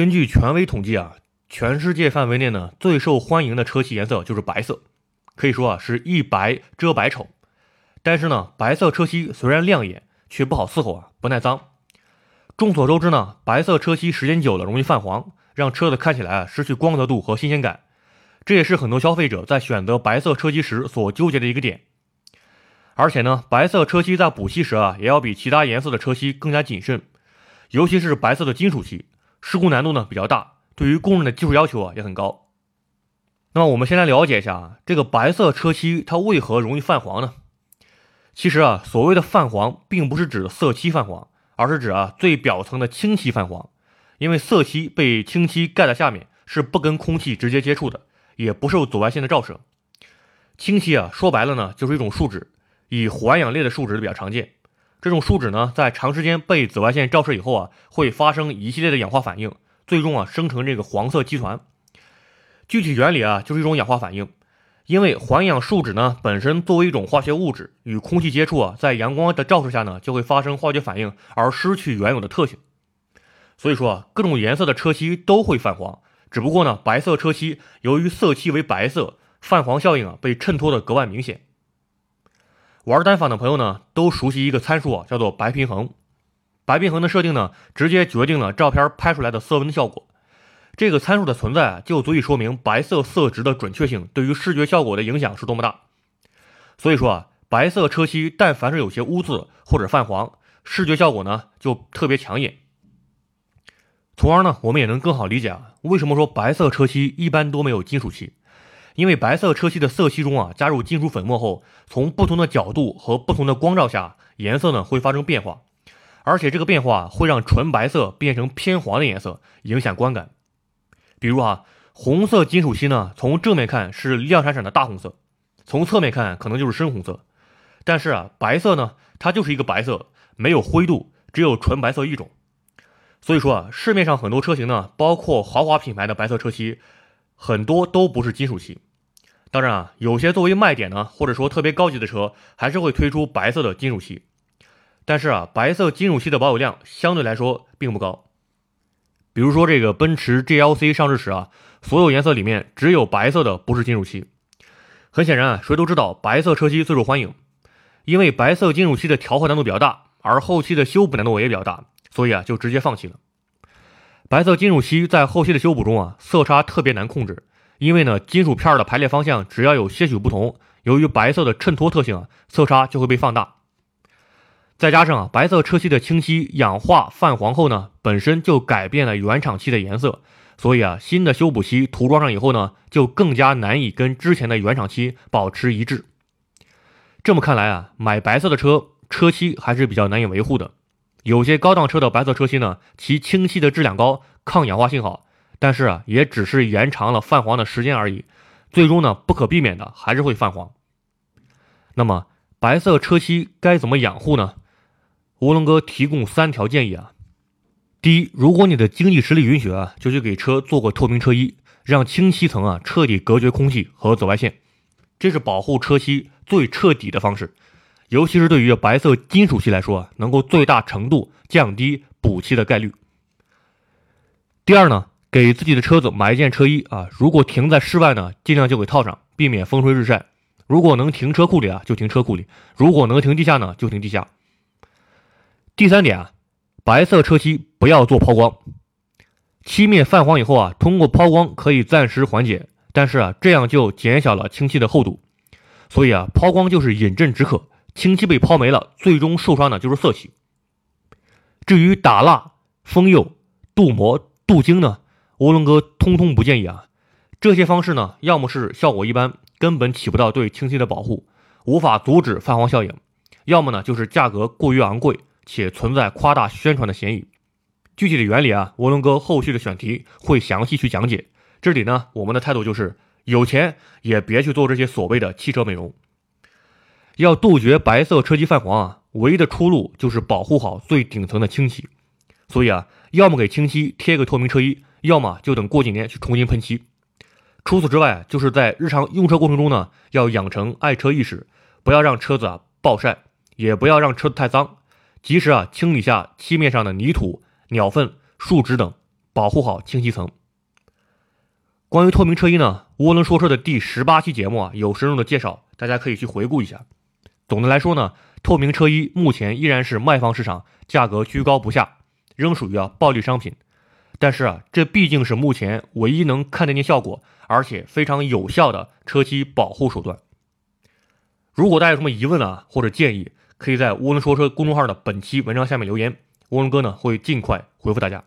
根据权威统计啊，全世界范围内呢最受欢迎的车漆颜色就是白色，可以说啊是一白遮百丑。但是呢，白色车漆虽然亮眼，却不好伺候啊，不耐脏。众所周知呢，白色车漆时间久了容易泛黄，让车子看起来啊失去光泽度和新鲜感。这也是很多消费者在选择白色车漆时所纠结的一个点。而且呢，白色车漆在补漆时啊，也要比其他颜色的车漆更加谨慎，尤其是白色的金属漆，施工难度呢比较大，对于工人的技术要求啊也很高。那么我们先来了解一下啊，这个白色车漆它为何容易泛黄呢？其实啊，所谓的泛黄，并不是指色漆泛黄，而是指啊最表层的清漆泛黄，因为色漆被清漆盖在下面，是不跟空气直接接触的，也不受紫外线的照射。清漆啊，说白了呢，就是一种树脂。以环氧类的树脂比较常见，这种树脂呢，在长时间被紫外线照射以后啊，会发生一系列的氧化反应，最终啊生成这个黄色基团。具体原理啊，就是一种氧化反应。因为环氧树脂呢，本身作为一种化学物质，与空气接触啊，在阳光的照射下呢，就会发生化学反应，而失去原有的特性。所以说啊，各种颜色的车漆都会泛黄，只不过呢，白色车漆由于色漆为白色，泛黄效应啊被衬托的格外明显。玩单反的朋友呢，都熟悉一个参数啊，叫做白平衡。白平衡的设定呢，直接决定了照片拍出来的色温的效果。这个参数的存在啊，就足以说明白色色值的准确性对于视觉效果的影响是多么大。所以说啊，白色车漆但凡是有些污渍或者泛黄，视觉效果呢就特别抢眼。从而呢，我们也能更好理解啊，为什么说白色车漆一般都没有金属漆。因为白色车漆的色漆中啊，加入金属粉末后，从不同的角度和不同的光照下，颜色呢会发生变化，而且这个变化会让纯白色变成偏黄的颜色，影响观感。比如啊，红色金属漆呢，从正面看是亮闪闪的大红色，从侧面看可能就是深红色。但是啊，白色呢，它就是一个白色，没有灰度，只有纯白色一种。所以说啊，市面上很多车型呢，包括豪华品牌的白色车漆，很多都不是金属漆。当然啊，有些作为卖点呢，或者说特别高级的车，还是会推出白色的金属漆。但是啊，白色金属漆的保有量相对来说并不高。比如说这个奔驰 GLC 上市时啊，所有颜色里面只有白色的不是金属漆。很显然啊，谁都知道白色车漆最受欢迎，因为白色金属漆的调和难度比较大，而后期的修补难度也比较大，所以啊就直接放弃了。白色金属漆在后期的修补中啊，色差特别难控制。因为呢，金属片的排列方向只要有些许不同，由于白色的衬托特性啊，色差就会被放大。再加上啊，白色车漆的清漆氧化泛黄后呢，本身就改变了原厂漆的颜色，所以啊，新的修补漆涂装上以后呢，就更加难以跟之前的原厂漆保持一致。这么看来啊，买白色的车车漆还是比较难以维护的。有些高档车的白色车漆呢，其清漆的质量高，抗氧化性好。但是啊，也只是延长了泛黄的时间而已，最终呢，不可避免的还是会泛黄。那么，白色车漆该怎么养护呢？乌龙哥提供三条建议啊。第一，如果你的经济实力允许啊，就去给车做个透明车衣，让清漆层啊彻底隔绝空气和紫外线，这是保护车漆最彻底的方式。尤其是对于白色金属漆来说，能够最大程度降低补漆的概率。第二呢？给自己的车子买一件车衣啊，如果停在室外呢，尽量就给套上，避免风吹日晒。如果能停车库里啊，就停车库里；如果能停地下呢，就停地下。第三点啊，白色车漆不要做抛光，漆面泛黄以后啊，通过抛光可以暂时缓解，但是啊，这样就减小了清漆的厚度。所以啊，抛光就是饮鸩止渴，清漆被抛没了，最终受伤的就是色漆。至于打蜡、封釉、镀膜、镀晶呢？涡轮哥通通不建议啊！这些方式呢，要么是效果一般，根本起不到对清漆的保护，无法阻止泛黄效应；要么呢，就是价格过于昂贵，且存在夸大宣传的嫌疑。具体的原理啊，涡轮哥后续的选题会详细去讲解。这里呢，我们的态度就是：有钱也别去做这些所谓的汽车美容。要杜绝白色车漆泛黄啊，唯一的出路就是保护好最顶层的清洗。所以啊，要么给清漆贴个透明车衣。要么就等过几年去重新喷漆。除此之外，就是在日常用车过程中呢，要养成爱车意识，不要让车子啊暴晒，也不要让车子太脏，及时啊清理下漆面上的泥土、鸟粪、树脂等，保护好清漆层。关于透明车衣呢，涡轮说车的第十八期节目啊有深入的介绍，大家可以去回顾一下。总的来说呢，透明车衣目前依然是卖方市场价格居高不下，仍属于啊暴利商品。但是啊，这毕竟是目前唯一能看得见效果，而且非常有效的车漆保护手段。如果大家有什么疑问啊或者建议，可以在涡轮说车公众号的本期文章下面留言，涡轮哥呢会尽快回复大家。